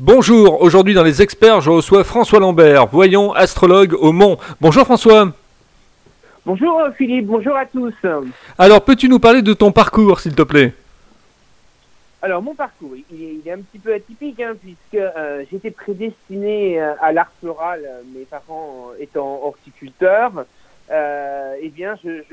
Bonjour, aujourd'hui dans les experts, je reçois François Lambert, voyant astrologue au Mont. Bonjour François. Bonjour Philippe, bonjour à tous. Alors, peux-tu nous parler de ton parcours, s'il te plaît? Alors, mon parcours, il est, un petit peu atypique, hein, puisque euh, j'étais prédestiné euh, à l'art floral, euh, mes parents étant horticulteurs. eh bien, je,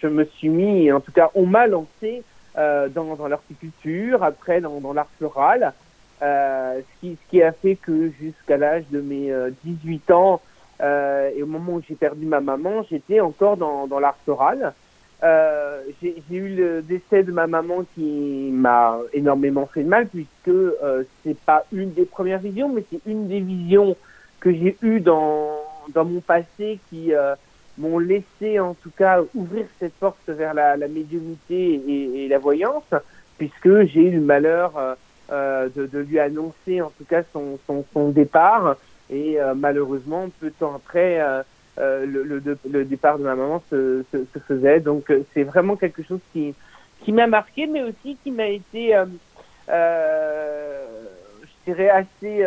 je, me suis mis, en tout cas, on m'a lancé dans, dans l'horticulture, après dans, dans l'art floral. Euh, ce, qui, ce qui a fait que jusqu'à l'âge de mes 18 euh, ans, euh, et au moment où j'ai perdu ma maman, j'étais encore dans, dans l'art floral. Euh, j'ai eu le décès de ma maman qui m'a énormément fait de mal puisque euh, c'est pas une des premières visions, mais c'est une des visions que j'ai eues dans, dans mon passé qui euh, m'ont laissé en tout cas ouvrir cette porte vers la, la médiumnité et, et, la voyance, puisque j'ai eu le malheur euh, de, de, lui annoncer en tout cas son, son, son départ. Et euh, malheureusement, peu de temps après, euh, le, le, le, départ de ma maman se, se, se faisait. Donc c'est vraiment quelque chose qui, qui m'a marqué, mais aussi qui m'a été, je dirais, assez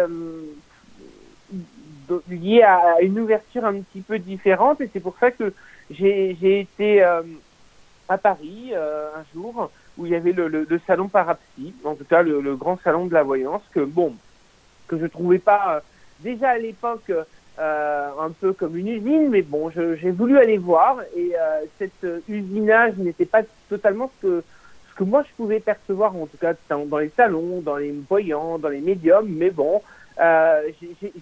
lié à une ouverture un petit peu différente. Et c'est pour ça que j'ai été à Paris un jour où il y avait le, le, le salon parapsy, en tout cas le, le, grand salon de la voyance, que bon, que je trouvais pas euh, déjà à l'époque euh, un peu comme une usine, mais bon, j'ai voulu aller voir et euh, cet usinage n'était pas totalement ce que ce que moi je pouvais percevoir, en tout cas dans, dans les salons, dans les voyants, dans les médiums, mais bon, euh,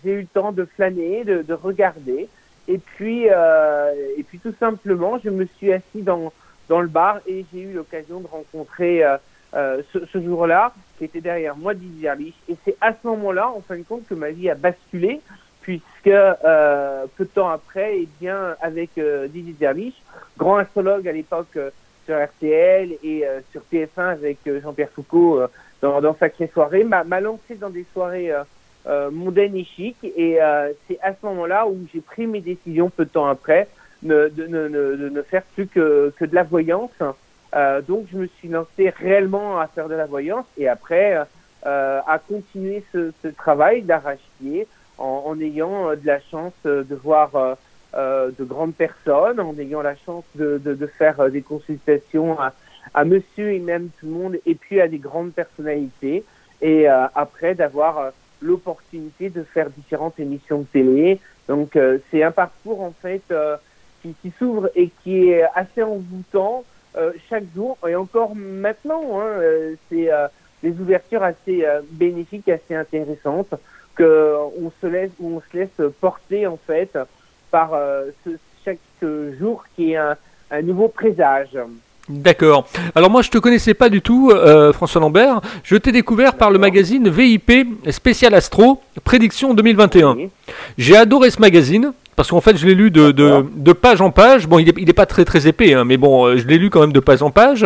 j'ai eu le temps de flâner, de, de regarder, et puis euh, et puis tout simplement, je me suis assis dans dans le bar et j'ai eu l'occasion de rencontrer euh, euh, ce, ce jour-là qui était derrière moi Dizzy Erlich et c'est à ce moment-là en fin de compte que ma vie a basculé puisque euh, peu de temps après et eh bien avec euh, Dizzy grand astrologue à l'époque euh, sur RTL et euh, sur TF1 avec Jean-Pierre Foucault dans, dans Sacrée Soirée m'a lancé dans des soirées mondaines et chic. Et c'est à ce moment-là où j'ai pris mes décisions peu de temps après ne, de, ne, ne, ne, faire plus que, que de la voyance. Euh, donc je me suis lancé réellement à faire de la voyance et après euh, à continuer ce, ce travail d'arrachier en, en, ayant de la chance de voir euh, de grandes personnes, en ayant la chance de, de, de faire des consultations à, à, monsieur et même tout le monde et puis à des grandes personnalités et euh, après d'avoir l'opportunité de faire différentes émissions de télé. Donc c'est un parcours en fait qui, qui s'ouvre et qui est assez envoûtant euh, chaque jour et encore maintenant. Hein, euh, c'est euh, des ouvertures assez bénéfiques, assez intéressantes que on se laisse où on se laisse porter en fait par ce, chaque jour qui est un, un nouveau présage. D'accord. Alors moi je te connaissais pas du tout, euh, François Lambert. Je t'ai découvert par le magazine VIP Spécial Astro Prédiction 2021. J'ai adoré ce magazine parce qu'en fait je l'ai lu de, de, de, page en page. Bon, il est, il est pas très très épais, hein, mais bon, euh, je l'ai lu quand même de page en page.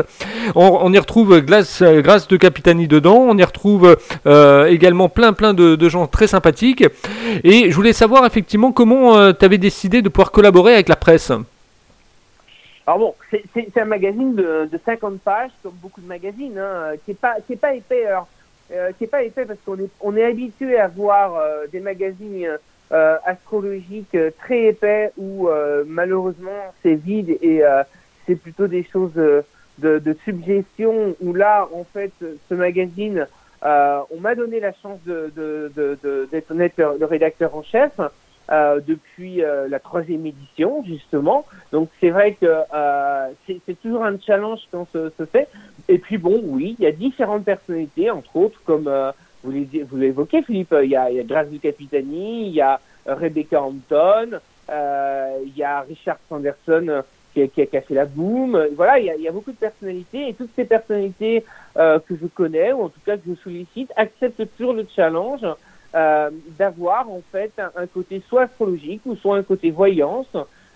On, on y retrouve Glace, Grâce de Capitani dedans. On y retrouve euh, également plein plein de, de, gens très sympathiques. Et je voulais savoir effectivement comment euh, tu avais décidé de pouvoir collaborer avec la presse. Alors bon, c'est un magazine de, de 50 pages, comme beaucoup de magazines, hein, qui est pas qui est pas épais. Alors, euh, qui est pas épais parce qu'on est on est habitué à voir euh, des magazines euh, astrologiques euh, très épais où euh, malheureusement c'est vide et euh, c'est plutôt des choses de, de, suggestion. Où là, en fait, ce magazine, on m'a donné la chance de d'être de, honnête le, rédacteur en chef. Euh, depuis euh, la troisième édition justement. Donc c'est vrai que euh, c'est toujours un challenge quand se, se fait. Et puis bon, oui, il y a différentes personnalités, entre autres comme vous l'évoquez Philippe, il y a, il y a Grace du Capitani, il y a Rebecca Hampton, il y a Richard Sanderson qui, qui, qui, a fait la boom. Voilà, il y, a, y a beaucoup de personnalités et toutes ces personnalités que je connais ou en tout cas que je sollicite acceptent toujours le challenge euh, d'avoir en fait un, côté soit astrologique ou soit un côté voyance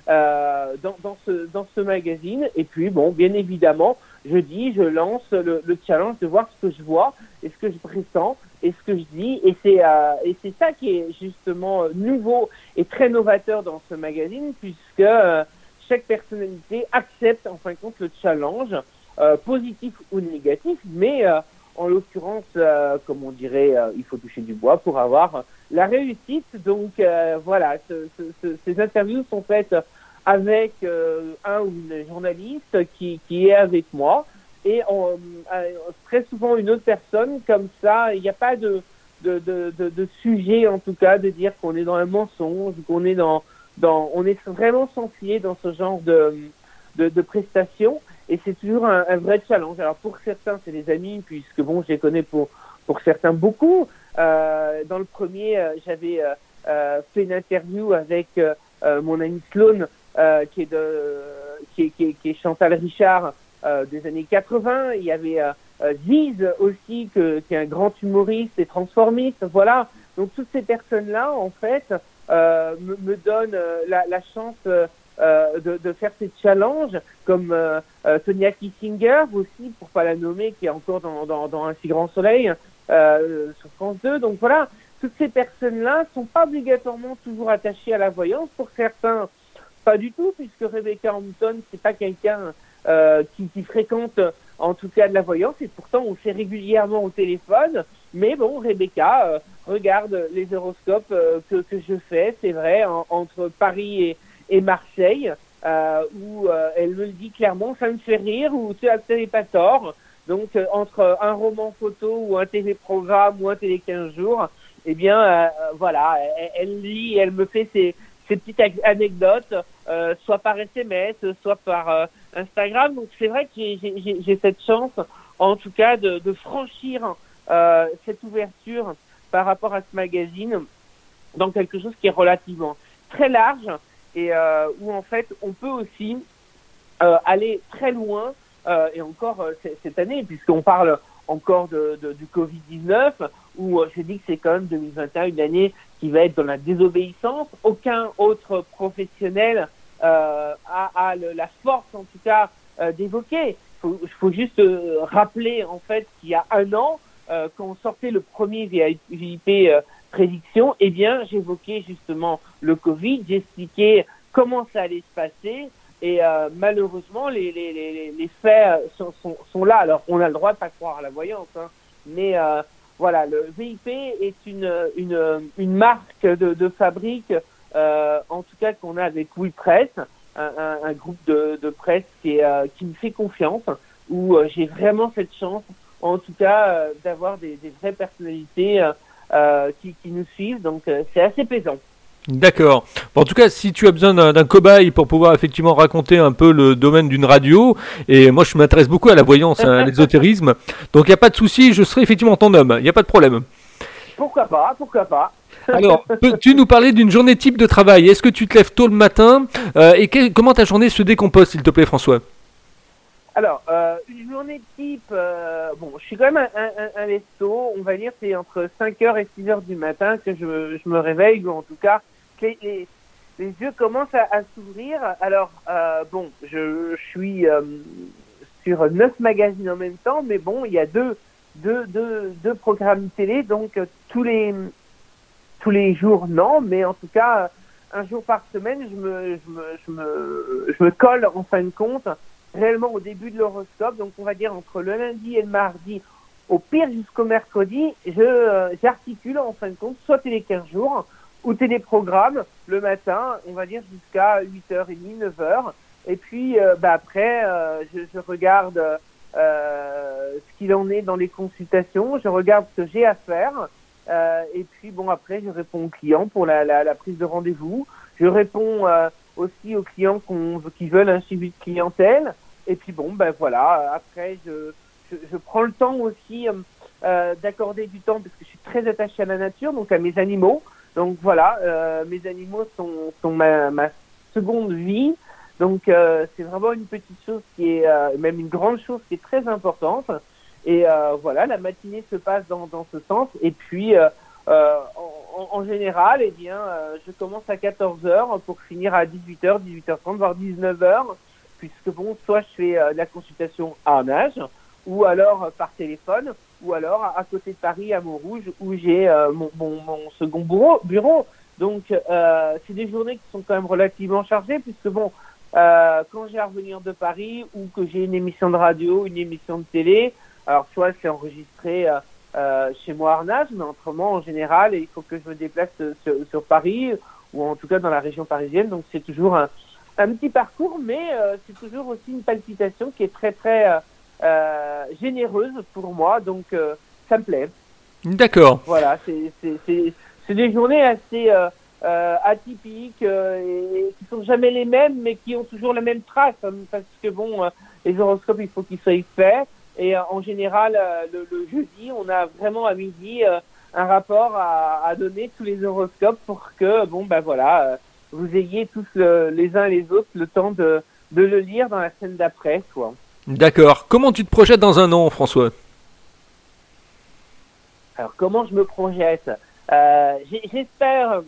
euh, dans, dans, ce, dans ce magazine. Et puis, bon, bien évidemment, je dis, je lance le, le challenge de voir ce que je vois et ce que je pressens et ce que je dis. Et c'est euh, et c'est ça qui est justement nouveau et très novateur dans ce magazine puisque euh, chaque personnalité accepte en fin de compte le challenge, euh, positif ou négatif, mais en l'occurrence, euh, comme on dirait, euh, il faut toucher du bois pour avoir la réussite. Donc voilà, ces interviews sont faites avec un ou une journaliste qui, qui est avec moi et on, très souvent une autre personne comme ça. Il n'y a pas de de, de, de, sujet en tout cas de dire qu'on est dans un mensonge, qu'on est dans, dans on est vraiment sensible dans ce genre de, de, de prestations et c'est toujours un, vrai challenge. Alors pour certains c'est des amis puisque bon je les connais pour pour certains beaucoup. Euh, dans le premier euh, j'avais euh, euh, fait une interview avec euh, mon ami Sloan qui est de qui est, qui est, qui est Chantal Richard des années 80. Il y avait euh, Ziz aussi, que, qui est un grand humoriste et transformiste. Voilà. Donc toutes ces personnes-là, en fait, euh, me, me, donnent euh, la, la chance euh, de, de, faire ces challenges, comme euh, Tonya Kissinger aussi, pour pas la nommer, qui est encore dans, dans, dans Un si grand soleil sur France 2. Donc voilà, toutes ces personnes-là sont pas obligatoirement toujours attachées à la voyance. Pour certains, pas du tout, puisque Rebecca Hampton, c'est pas quelqu'un qui, qui fréquente en tout cas de la voyance, et pourtant on fait régulièrement au téléphone. Mais bon, Rebecca euh, regarde les horoscopes euh, que, que, je fais, c'est vrai, entre Paris et, et Marseille, euh, où euh, elle me le dit clairement, ça me fait rire, ou tu n'as pas tort. Donc euh, entre un roman photo ou un téléprogramme ou un télé 15 jours, eh bien voilà, elle, elle, lit, elle me fait ses, ces petites anecdotes, euh, soit par SMS, soit par euh, Instagram. Donc c'est vrai que j'ai cette chance, en tout cas, de, de franchir euh, cette ouverture par rapport à ce magazine dans quelque chose qui est relativement très large et euh, où en fait on peut aussi euh, aller très loin et encore cette année puisqu'on parle encore de, de, du Covid-19 où j'ai dit que c'est quand même 2021 une année qui va être dans la désobéissance. Aucun autre professionnel a, a le, la force, en tout cas, euh, d'évoquer. Il faut, juste euh, rappeler, en fait, qu'il y a un an, euh, quand on sortait le premier VIP euh, prédiction, eh bien, j'évoquais justement le Covid, j'expliquais comment ça allait se passer, et euh, malheureusement, les, les, les, les faits sont, sont, sont, là. Alors, on a le droit de pas croire à la voyance, hein, mais euh, voilà, le VIP est une, une, une marque de, de fabrique, euh, en tout cas qu'on a avec Oui Presse, un, un, un, groupe de, de presse qui, est, euh, qui me fait confiance, où euh, j'ai vraiment cette chance, en tout cas, euh, d'avoir des, des, vraies personnalités euh, qui, qui, nous suivent. Donc c'est assez plaisant. D'accord. Bon, en tout cas, si tu as besoin d'un cobaye pour pouvoir effectivement raconter un peu le domaine d'une radio, et moi je m'intéresse beaucoup à la voyance, à l'ésotérisme, donc il n'y a pas de souci, je serai effectivement ton homme, il n'y a pas de problème. Pourquoi pas, pourquoi pas. Alors, peux-tu nous parler d'une journée type de travail? Est-ce que tu te lèves tôt le matin? Euh, Et que, comment ta journée se décompose, s'il te plaît, François? Alors, euh, une journée type, euh, bon, je suis quand même un, un, un lesto, on va dire c'est entre 5h et 6h du matin que je, je me réveille, ou en tout cas, les, les, les yeux commencent à, à s'ouvrir. Alors, bon, je, je suis sur neuf magazines en même temps, mais bon, il y a deux, deux programmes télé, donc euh, tous les, tous les jours, non, mais en tout cas, un jour par semaine, je me, je me, je me, colle en fin de compte réellement au début de l'horoscope, donc on va dire entre le lundi et le mardi, au pire jusqu'au mercredi, euh, j'articule en fin de compte soit télé 15 jours ou téléprogramme le matin, on va dire jusqu'à 8h30, 9h. Et puis euh, bah, après, euh, je, je, regarde ce qu'il en est dans les consultations, je regarde ce que j'ai à faire. et puis bon, après, je réponds aux clients pour la, prise de rendez-vous. Je réponds aussi aux clients qui veulent un suivi de clientèle. Et puis bon, ben voilà, après, je, prends le temps aussi euh, d'accorder du temps parce que je suis très attaché à la nature, donc à mes animaux. Donc voilà, euh, mes animaux sont, ma seconde vie. Donc euh, c'est vraiment une petite chose qui est, euh, même une grande chose qui est très importante. Et euh, voilà, la matinée se passe dans, dans ce sens. Et puis, euh, en, en, général, eh bien, je commence à 14h pour finir à 18h, 18h30, voire 19h puisque bon, soit je fais euh, la consultation à un âge, ou alors euh, par téléphone, ou alors à, côté de Paris, à Montrouge, où j'ai euh, mon, mon, mon, second bureau. bureau. Donc, c'est des journées qui sont quand même relativement chargées, puisque bon, quand j'ai à revenir de Paris, ou que j'ai une émission de radio, une émission de télé, Alors soit c'est enregistré chez moi à Arnage, mais autrement en général, il faut que je me déplace sur, sur, Paris ou en tout cas dans la région parisienne. Donc c'est toujours un, un, petit parcours, mais c'est toujours aussi une palpitation qui est très très généreuse pour moi. Donc ça me plaît. D'accord. Voilà, c'est des journées assez euh, euh, atypiques euh, et, qui sont jamais les mêmes, mais qui ont toujours la même trace, hein, parce que bon, les horoscopes, il faut qu'ils soient faits. Et en général, le, jeudi, on a vraiment à midi un rapport à, à, donner tous les horoscopes pour que, bon, ben voilà, vous ayez tous les uns et les autres le temps de, de le lire dans la scène d'après, quoi. D'accord. Comment tu te projettes dans un an, François? Alors comment je me projette? Euh, J'espère,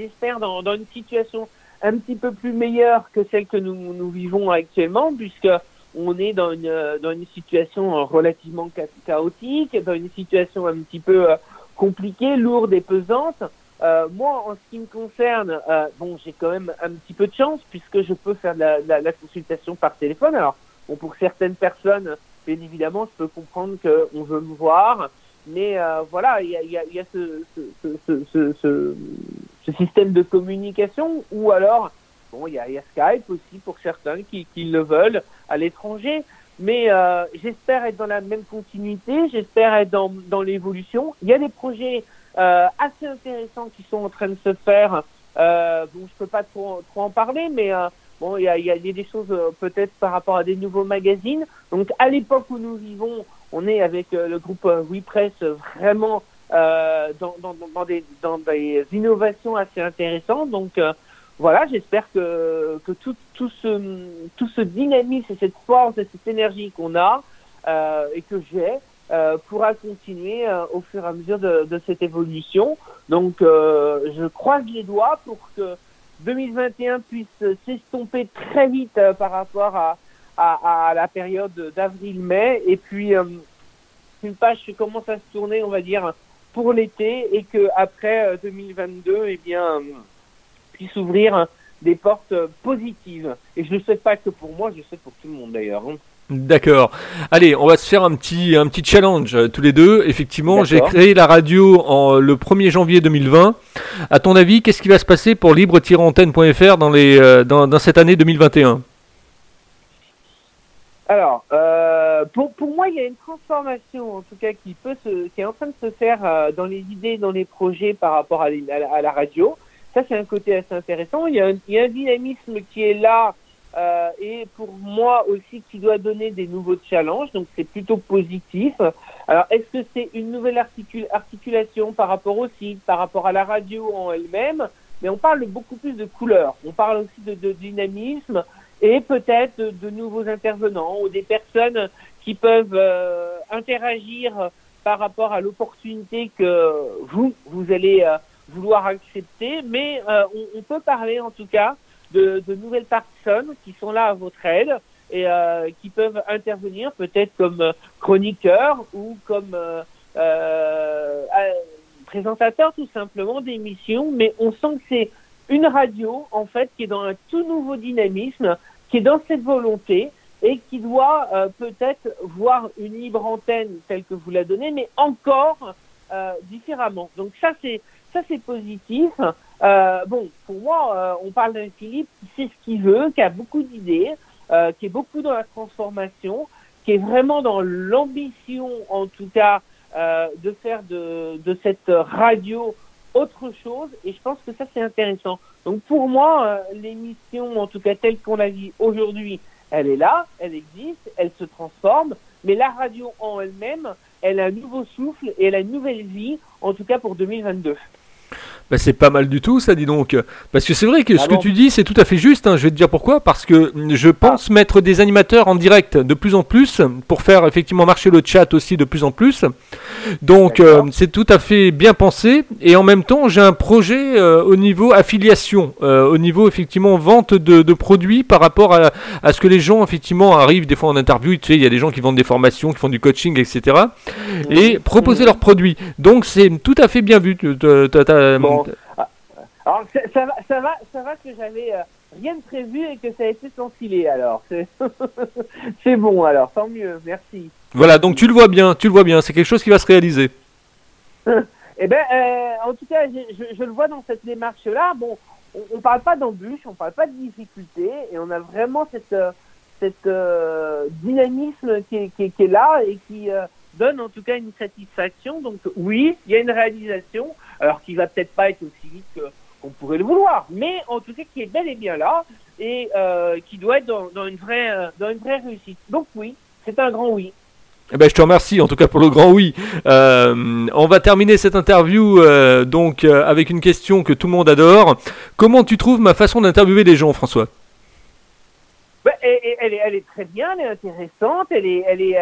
j'espère dans, une situation un petit peu plus meilleure que celle que nous, vivons actuellement, puisque on est dans une, situation relativement chaotique, dans une situation un petit peu euh, compliquée, lourde et pesante. Euh, moi, en ce qui me concerne, euh, bon, j'ai quand même un petit peu de chance puisque je peux faire la, consultation par téléphone. Alors, bon, pour certaines personnes, bien évidemment, je peux comprendre qu'on veut me voir, mais voilà, il y a, ce, système de communication, ou alors, bon, il y a, y a, Skype aussi pour certains qui, qui le veulent à l'étranger. Mais euh, j'espère être dans la même continuité, j'espère être dans, dans l'évolution. Il y a des projets euh, assez intéressants qui sont en train de se faire. Euh, bon, je peux pas trop, trop en parler, mais euh, bon, il y a, y a des choses euh, peut-être par rapport à des nouveaux magazines. Donc, à l'époque où nous vivons, on est avec euh, le groupe euh, WePress vraiment euh, dans, dans, dans, des, dans des innovations assez intéressantes. Donc voilà, j'espère que, que tout, tout, ce, tout ce dynamisme et cette force et cette énergie qu'on a euh, et que j'ai euh, pourra continuer euh, au fur et à mesure de, de cette évolution. Donc je croise les doigts pour que 2021 puisse s'estomper très vite par rapport à, à, la période d'avril-mai. Et puis, euh, une page commence à se tourner, on va dire, pour l'été et que après 2022, euh, eh bien, euh, puisse ouvrir des portes positives. Et je ne le souhaite pas que pour moi, je le souhaite pour tout le monde d'ailleurs. Hein. D'accord. Allez, on va se faire un petit, un petit challenge tous les deux. Effectivement, j'ai créé la radio en, le 1er janvier 2020. À ton avis, qu'est-ce qui va se passer pour libre-antenne.fr dans, les, dans, dans cette année 2021 alors, euh, pour, pour moi, il y a une transformation, en tout cas, qui peut se, qui est en train de se faire euh, dans les idées, dans les projets par rapport à, à, la radio. Ça, c'est un côté assez intéressant. Il y a un, il y a un dynamisme qui est là euh, et pour moi aussi qui doit donner des nouveaux challenges. Donc, c'est plutôt positif. Alors, est-ce que c'est une nouvelle articul articulation par rapport au site, par rapport à la radio en elle-même? Mais on parle beaucoup plus de couleurs. On parle aussi de, de dynamisme et peut-être de, nouveaux intervenants ou des personnes qui peuvent euh, interagir par rapport à l'opportunité que vous, vous allez euh, vouloir accepter, mais euh, on, on, peut parler en tout cas de, de, nouvelles personnes qui sont là à votre aide et qui peuvent intervenir peut-être comme chroniqueurs ou comme présentateurs tout simplement d'émissions, mais on sent que c'est une radio en fait qui est dans un tout nouveau dynamisme qui est dans cette volonté et qui doit euh, peut-être voir une libre antenne telle que vous la donnez, mais encore euh, différemment. Donc ça c'est ça c'est positif. Euh, bon, pour moi, euh, on parle d'un Philippe qui sait ce qu'il veut, qui a beaucoup d'idées, euh, qui est beaucoup dans la transformation, qui est vraiment dans l'ambition, en tout cas, de faire de, de cette radio autre chose. Et je pense que ça c'est intéressant. Donc pour moi, euh, l'émission, en tout cas telle qu'on la vit aujourd'hui, elle est là, elle existe, elle se transforme, mais la radio en elle-même, elle a un nouveau souffle et elle a une nouvelle vie, en tout cas pour 2022. Bah, c'est pas mal du tout, ça, dis donc. Parce que c'est vrai que ah ce que tu dis, c'est tout à fait juste. Hein. Je vais te dire pourquoi. Parce que je pense ah. mettre des animateurs en direct de plus en plus pour faire effectivement marcher le chat aussi de plus en plus. Donc, euh, c'est tout à fait bien pensé. Et en même temps, j'ai un projet euh, au niveau affiliation, euh, au niveau effectivement vente de, de produits par rapport à, à, ce que les gens effectivement arrivent des fois en interview. Tu sais, il y a des gens qui vendent des formations, qui font du coaching, etc. Et proposer leurs produits. Donc, c'est tout à fait bien vu. Alors, ça, va, ça, va, ça va que j'avais, euh, rien de prévu et que ça a été sans filet. Alors, c'est bon. Alors, tant mieux. Merci. Voilà, donc tu le vois bien, tu le vois bien, c'est quelque chose qui va se réaliser. Eh ben, euh, en tout cas, je, le vois dans cette démarche-là. Bon, on, on parle pas d'embûches, on parle pas de difficultés, et on a vraiment cette, euh, cette euh, dynamisme qui est, qui, est, qui est là et qui donne en tout cas une satisfaction. Donc oui, il y a une réalisation, alors qui va peut-être pas être aussi vite que- qu'on pourrait le vouloir, mais en tout cas qui est bel et bien là et euh, qui doit être dans, dans une vraie, euh, dans une vraie réussite. Donc oui, c'est un grand oui. Eh ben, je te remercie en tout cas pour le grand oui. Euh, on va terminer cette interview euh, donc euh, avec une question que tout le monde adore. Comment tu trouves ma façon d'interviewer les gens, François? Ben, elle, est, elle est très bien, elle est intéressante, elle est, elle est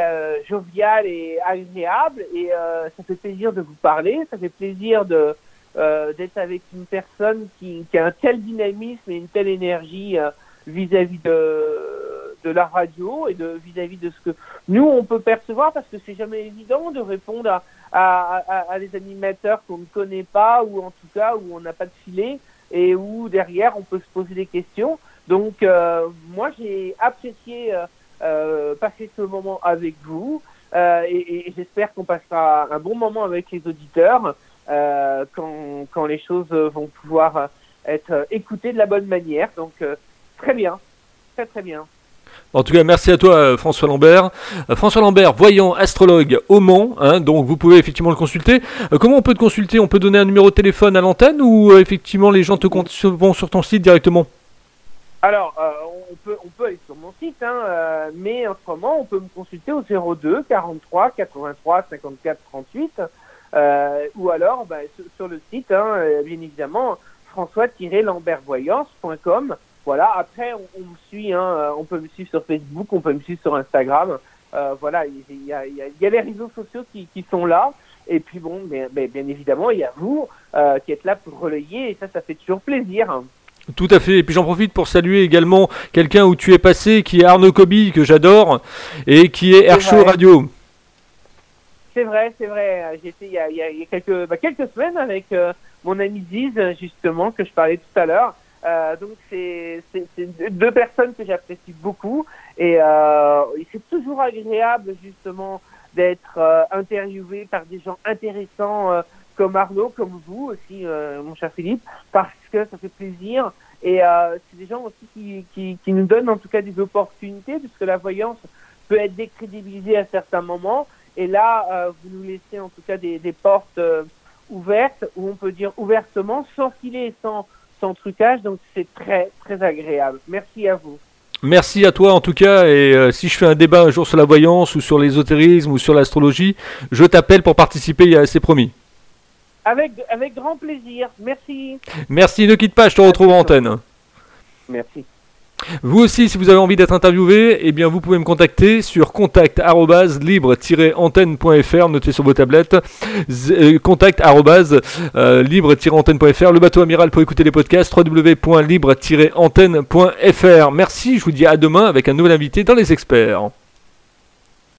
joviale et agréable, et ça fait plaisir de vous parler, ça fait plaisir de euh, d'être avec une personne qui, qui a un tel dynamisme et une telle énergie euh, vis-à-vis de, de la radio et de vis-à-vis de ce que nous on peut percevoir, parce que c'est jamais évident de répondre à, à, à, à des animateurs qu'on ne connaît pas, ou en tout cas où on n'a pas de filet, et où derrière on peut se poser des questions. Donc, euh, moi, j'ai apprécié euh, euh, passer ce moment avec vous et, et j'espère qu'on passera un bon moment avec les auditeurs euh, quand, quand les choses vont pouvoir être écoutées de la bonne manière. Donc, euh, très bien, très très bien. En tout cas, merci à toi, euh, François Lambert. François Lambert, voyant astrologue au Mans, hein, donc vous pouvez effectivement le consulter. Comment on peut te consulter? On peut donner un numéro de téléphone à l'antenne ou effectivement les gens te vont sur ton site directement? Alors, euh, on, peut, on peut aller sur mon site, hein, euh, mais autrement, on peut me consulter au 02 43 83 54 38 euh, ou alors bah, sur, sur le site, hein, euh, bien évidemment, françois-lambertvoyance.com. Voilà, après, on, on me suit, hein, euh, on peut me suivre sur Facebook, on peut me suivre sur Instagram. Euh, voilà, il y a, il y, a, il y a les réseaux sociaux qui, qui sont là. Et puis bon, mais, mais bien évidemment, il y a vous euh, qui êtes là pour relayer, et ça, ça fait toujours plaisir. Tout à fait. Et puis j'en profite pour saluer également quelqu'un où tu es passé, qui est Arnaud Coby, que j'adore, et qui est Air Show. Radio. C'est vrai, c'est vrai. J'étais il il y a- quelques, bah, semaines avec euh, mon ami Ziz, justement, que je parlais tout à l'heure. Euh, donc c'est deux- personnes que j'apprécie beaucoup et euh, c'est toujours agréable justement d'être interviewé par des gens intéressants comme Arnaud, comme vous aussi, mon cher Philippe, parce que ça fait plaisir et c'est des gens aussi qui, qui nous donnent en tout cas des opportunités puisque la voyance peut être décrédibilisée à certains moments et là, euh, vous nous laissez en tout cas des, des portes euh, ouvertes où on peut dire ouvertement, sans filet et sans, sans trucage. Donc c'est très très agréable. Merci à vous. Merci à toi en tout cas. Et euh, si je fais un débat un jour sur la voyance ou sur l'ésotérisme ou sur l'astrologie, je t'appelle pour participer. C'est promis. Avec, avec grand plaisir. Merci. Merci. Ne quitte pas. Je te retrouve en antenne. Merci. Vous aussi, si vous avez envie d'être interviewé, eh bien vous pouvez me contacter sur contact libre-antenne.fr, notez sur vos tablettes, euh, contact euh, le bateau amiral pour écouter les podcasts, www.libre-antenne.fr. Merci, je vous dis à demain avec un nouvel invité dans les experts.